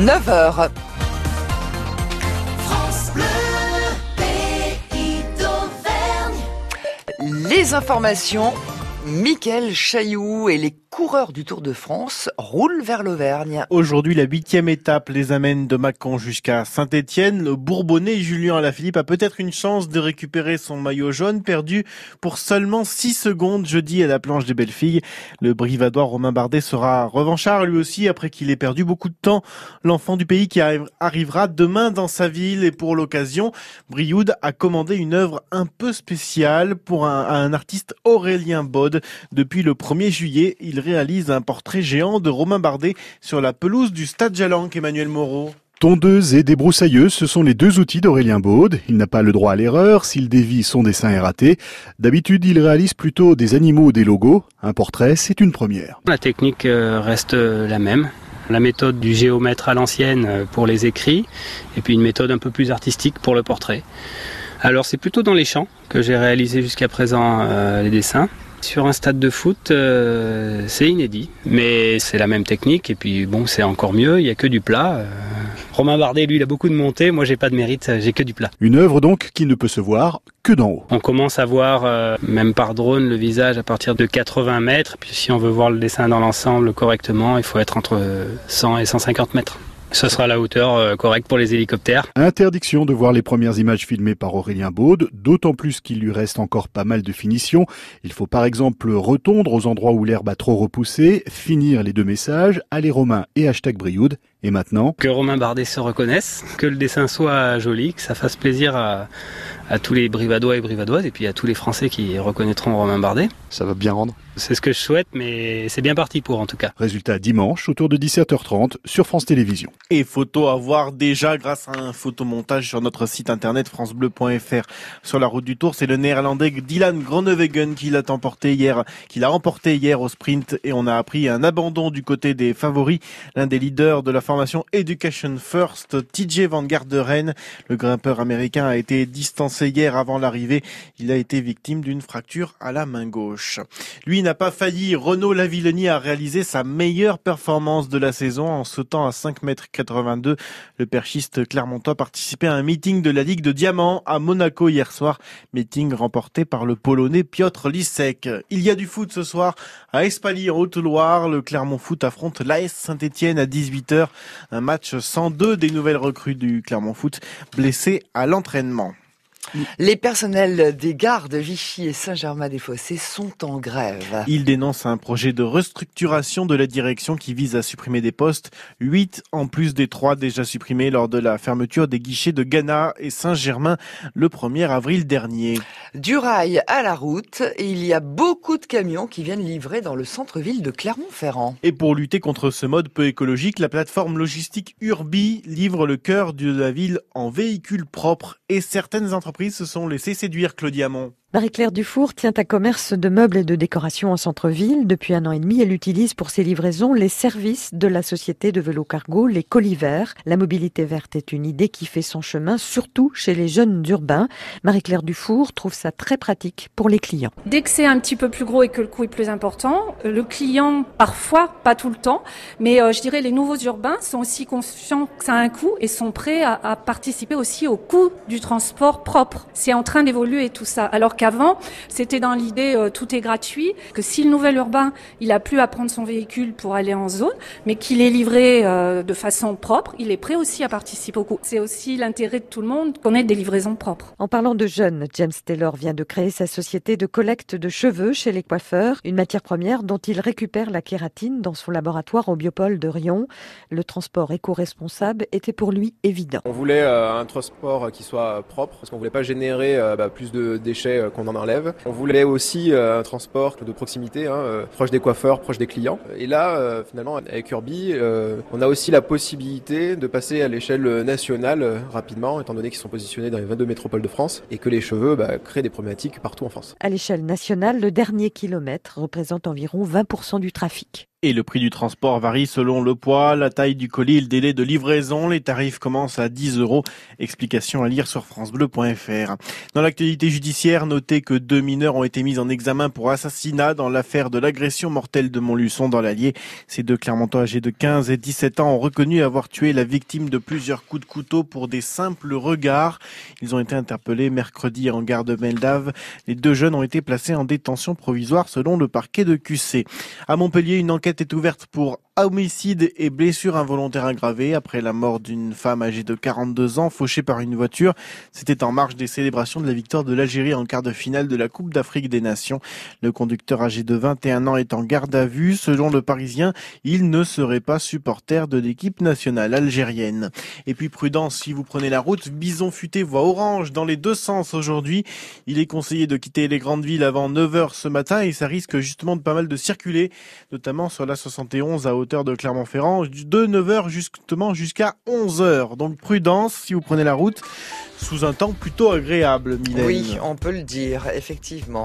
9h. Les informations, Mickaël Chailloux et les coureurs du Tour de France roulent vers l'Auvergne. Aujourd'hui, la huitième étape les amène de Mâcon jusqu'à Saint-Étienne. Le Bourbonnais Julien Alaphilippe a peut-être une chance de récupérer son maillot jaune perdu pour seulement 6 secondes jeudi à la planche des belles filles. Le brivadois Romain Bardet sera revanchard lui aussi après qu'il ait perdu beaucoup de temps. L'enfant du pays qui arrivera demain dans sa ville et pour l'occasion, Brioude a commandé une œuvre un peu spéciale pour un, un artiste Aurélien Bode. Depuis le 1er juillet, il réalise un portrait géant de Romain Bardet sur la pelouse du Stade Jalanque, Emmanuel Moreau. Tondeuse et débroussailleuse, ce sont les deux outils d'Aurélien Baude. Il n'a pas le droit à l'erreur s'il dévie son dessin est raté. D'habitude, il réalise plutôt des animaux ou des logos. Un portrait, c'est une première. La technique euh, reste euh, la même. La méthode du géomètre à l'ancienne euh, pour les écrits et puis une méthode un peu plus artistique pour le portrait. Alors c'est plutôt dans les champs que j'ai réalisé jusqu'à présent les dessins. Sur un stade de foot, euh, c'est inédit, mais c'est la même technique et puis bon, c'est encore mieux. Il y a que du plat. Euh. Romain Bardet, lui, il a beaucoup de montée. Moi, j'ai pas de mérite, j'ai que du plat. Une œuvre donc qui ne peut se voir que d'en haut. On commence à voir, euh, même par drone, le visage à partir de 80 mètres. Puis si on veut voir le dessin dans l'ensemble correctement, il faut être entre 100 et 150 mètres. Ce sera la hauteur euh, correcte pour les hélicoptères. Interdiction de voir les premières images filmées par Aurélien Baude, d'autant plus qu'il lui reste encore pas mal de finitions. Il faut par exemple retondre aux endroits où l'herbe a trop repoussé, finir les deux messages, aller Romain et hashtag Brioude. Et maintenant Que Romain Bardet se reconnaisse, que le dessin soit joli, que ça fasse plaisir à, à tous les brivadois et brivadoises et puis à tous les Français qui reconnaîtront Romain Bardet. Ça va bien rendre C'est ce que je souhaite, mais c'est bien parti pour en tout cas. Résultat dimanche autour de 17h30 sur France Télévisions. Et photo à voir déjà grâce à un photomontage sur notre site internet francebleu.fr. Sur la route du Tour, c'est le néerlandais Dylan Groenewegen qui l'a emporté hier, qui l'a emporté hier au sprint et on a appris un abandon du côté des favoris. L'un des leaders de la formation Education First, TJ Van Garderen, le grimpeur américain a été distancé hier avant l'arrivée. Il a été victime d'une fracture à la main gauche. Lui n'a pas failli. Renaud Lavillenie a réalisé sa meilleure performance de la saison en sautant à 5 mètres 82. Le perchiste clermontois participait à un meeting de la Ligue de Diamant à Monaco hier soir. Meeting remporté par le Polonais Piotr Lisek. Il y a du foot ce soir à Espalier Haute-Loire. Le Clermont Foot affronte l'AS Saint-Etienne à 18h. Un match 102 des nouvelles recrues du Clermont Foot blessées à l'entraînement. Les personnels des gares de Vichy et Saint-Germain-des-Fossés sont en grève. Ils dénoncent un projet de restructuration de la direction qui vise à supprimer des postes, 8 en plus des 3 déjà supprimés lors de la fermeture des guichets de Ghana et Saint-Germain le 1er avril dernier. Du rail à la route, il y a beaucoup de camions qui viennent livrer dans le centre-ville de Clermont-Ferrand. Et pour lutter contre ce mode peu écologique, la plateforme logistique Urbi livre le cœur de la ville en véhicules propres et certaines entreprises se sont laissés séduire, Claudia Mont. Marie-Claire Dufour tient un commerce de meubles et de décoration en centre-ville. Depuis un an et demi, elle utilise pour ses livraisons les services de la société de vélo cargo, les Colivers. La mobilité verte est une idée qui fait son chemin, surtout chez les jeunes urbains. Marie-Claire Dufour trouve ça très pratique pour les clients. Dès que c'est un petit peu plus gros et que le coût est plus important, euh, le client, parfois, pas tout le temps, mais euh, je dirais les nouveaux urbains sont aussi conscients que ça a un coût et sont prêts à, participer aussi au coût du transport propre. C'est en train d'évoluer tout ça. Alors qu'avant, c'était dans l'idée euh, tout est gratuit, que si le nouvel urbain, il a plus à prendre son véhicule pour aller en zone, mais qu'il est livré euh, de façon propre, il est prêt aussi à participer au coût. C'est aussi l'intérêt de tout le monde qu'on ait des livraisons propres. En parlant de jeunes, James Taylor vient de créer sa société de collecte de cheveux chez les coiffeurs, une matière première dont il récupère la kératine dans son laboratoire au Biopole de Rion. Le transport éco-responsable était pour lui évident. On voulait euh, un transport qui soit propre, parce qu'on voulait pas générer bah, plus de déchets qu'on en enlève. On voulait aussi euh, un transport de proximité, hein, euh, proche des coiffeurs, proche des clients. Et là, euh, finalement, avec Urbi, on a aussi la possibilité de passer à l'échelle nationale rapidement, étant donné qu'ils sont positionnés dans les 22 métropoles de France et que les cheveux bah, créent des problématiques partout en France. À l'échelle nationale, le dernier kilomètre représente environ 20% du trafic. Et le prix du transport varie selon le poids, la taille du colis le délai de livraison. Les tarifs commencent à 10 euros. Explication à lire sur francebleu.fr. Dans l'actualité judiciaire, notez que deux mineurs ont été mis en examen pour assassinat dans l'affaire de l'agression mortelle de Montluçon dans l'Allier. Ces deux Clermontois âgés de 15 et 17 ans ont reconnu avoir tué la victime de plusieurs coups de couteau pour des simples regards. Ils ont été interpellés mercredi en gare de Meldave. Les deux jeunes ont été placés en détention provisoire selon le parquet de QC. À Montpellier, une enquête est ouverte pour homicide et blessure involontaire aggravée après la mort d'une femme âgée de 42 ans fauchée par une voiture. C'était en marge des célébrations de la victoire de l'Algérie en quart de finale de la Coupe d'Afrique des Nations. Le conducteur âgé de 21 ans est en garde à vue. Selon le Parisien, il ne serait pas supporter de l'équipe nationale algérienne. Et puis prudence, si vous prenez la route, Bison Futé voit orange dans les deux sens aujourd'hui. Il est conseillé de quitter les grandes villes avant 9h ce matin et ça risque justement de pas mal de circuler, notamment sur la 71 à de Clermont-Ferrand de 9h justement jusqu'à 11h. Donc prudence si vous prenez la route sous un temps plutôt agréable, Mylène. Oui, on peut le dire, effectivement.